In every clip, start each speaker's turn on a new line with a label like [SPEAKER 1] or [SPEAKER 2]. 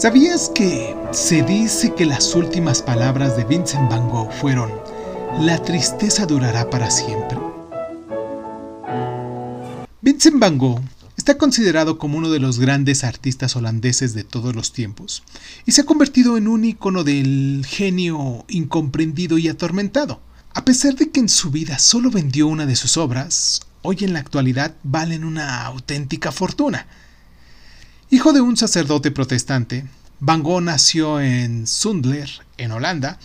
[SPEAKER 1] ¿Sabías que se dice que las últimas palabras de Vincent Van Gogh fueron, la tristeza durará para siempre? Vincent Van Gogh está considerado como uno de los grandes artistas holandeses de todos los tiempos y se ha convertido en un icono del genio incomprendido y atormentado. A pesar de que en su vida solo vendió una de sus obras, hoy en la actualidad valen una auténtica fortuna. Hijo de un sacerdote protestante, Van Gogh nació en Sundler, en Holanda.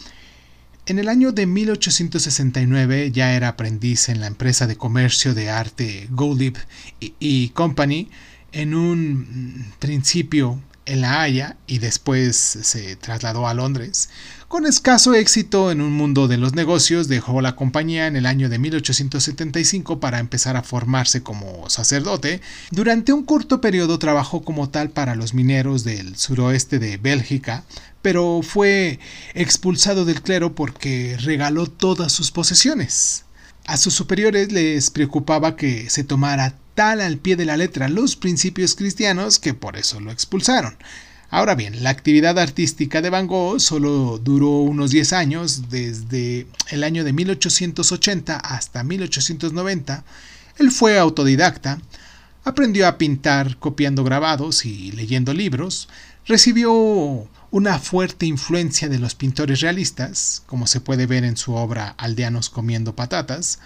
[SPEAKER 1] En el año de 1869 ya era aprendiz en la empresa de comercio de arte Goldlib y Company. En un principio en La Haya y después se trasladó a Londres. Con escaso éxito en un mundo de los negocios, dejó la compañía en el año de 1875 para empezar a formarse como sacerdote. Durante un corto periodo trabajó como tal para los mineros del suroeste de Bélgica, pero fue expulsado del clero porque regaló todas sus posesiones. A sus superiores les preocupaba que se tomara tal al pie de la letra los principios cristianos que por eso lo expulsaron. Ahora bien, la actividad artística de Van Gogh solo duró unos 10 años, desde el año de 1880 hasta 1890. Él fue autodidacta, aprendió a pintar copiando grabados y leyendo libros, recibió una fuerte influencia de los pintores realistas, como se puede ver en su obra Aldeanos comiendo patatas,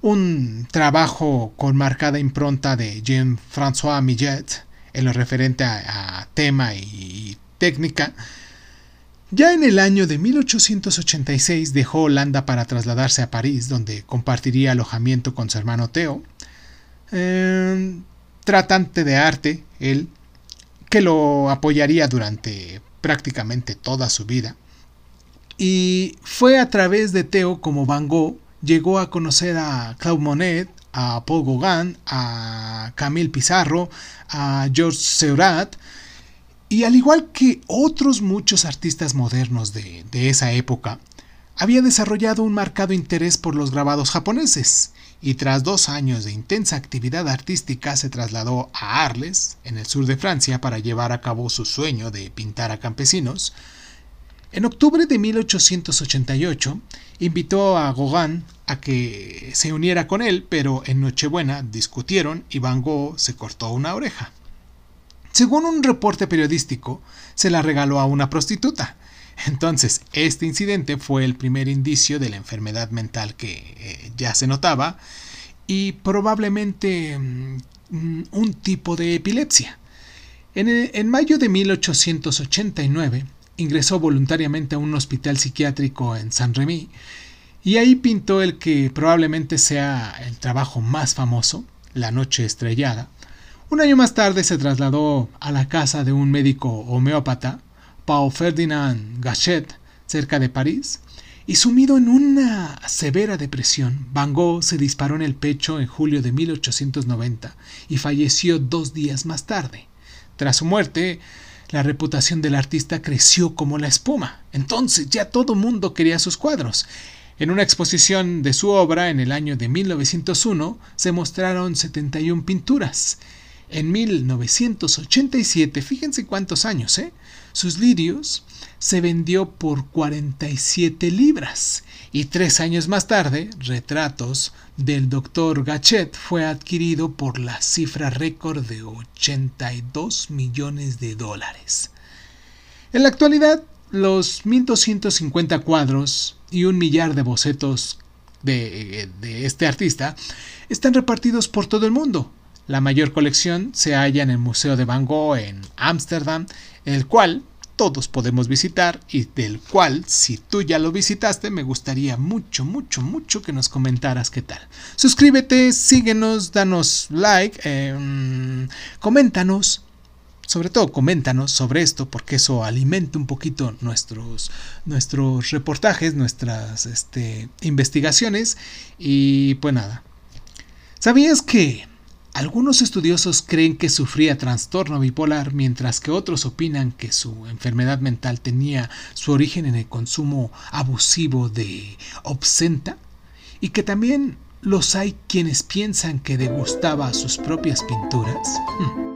[SPEAKER 1] un trabajo con marcada impronta de Jean-François Millet en lo referente a, tema y técnica, ya en el año de 1886 dejó Holanda para trasladarse a París, donde compartiría alojamiento con su hermano Theo, eh, tratante de arte, él, que lo apoyaría durante prácticamente toda su vida. Y fue a través de Theo como Van Gogh llegó a conocer a Claude Monet, a Paul Gauguin, a Camille Pizarro, a Georges Seurat, y al igual que otros muchos artistas modernos de, de esa época, había desarrollado un marcado interés por los grabados japoneses, y tras dos años de intensa actividad artística se trasladó a Arles, en el sur de Francia, para llevar a cabo su sueño de pintar a campesinos, en octubre de 1888 invitó a Gauguin a que se uniera con él, pero en Nochebuena discutieron y Van Gogh se cortó una oreja. Según un reporte periodístico, se la regaló a una prostituta. Entonces, este incidente fue el primer indicio de la enfermedad mental que eh, ya se notaba y probablemente mm, un tipo de epilepsia. En, en mayo de 1889, ingresó voluntariamente a un hospital psiquiátrico en Saint-Rémy y ahí pintó el que probablemente sea el trabajo más famoso, La Noche Estrellada. Un año más tarde se trasladó a la casa de un médico homeópata, Paul Ferdinand Gachet, cerca de París, y sumido en una severa depresión, Van Gogh se disparó en el pecho en julio de 1890 y falleció dos días más tarde. Tras su muerte, la reputación del artista creció como la espuma. Entonces ya todo mundo quería sus cuadros. En una exposición de su obra en el año de 1901 se mostraron 71 pinturas. En 1987, fíjense cuántos años, ¿eh? Sus lirios se vendió por 47 libras y tres años más tarde, Retratos del Dr. Gachet fue adquirido por la cifra récord de 82 millones de dólares. En la actualidad, los 1.250 cuadros y un millar de bocetos de, de este artista están repartidos por todo el mundo. La mayor colección se halla en el Museo de Van Gogh en Ámsterdam, el cual todos podemos visitar y del cual, si tú ya lo visitaste, me gustaría mucho, mucho, mucho que nos comentaras qué tal. Suscríbete, síguenos, danos like, em, coméntanos. Sobre todo coméntanos sobre esto porque eso alimenta un poquito nuestros, nuestros reportajes, nuestras este, investigaciones y pues nada. ¿Sabías que algunos estudiosos creen que sufría trastorno bipolar, mientras que otros opinan que su enfermedad mental tenía su origen en el consumo abusivo de obscenta, y que también los hay quienes piensan que degustaba sus propias pinturas. Hmm.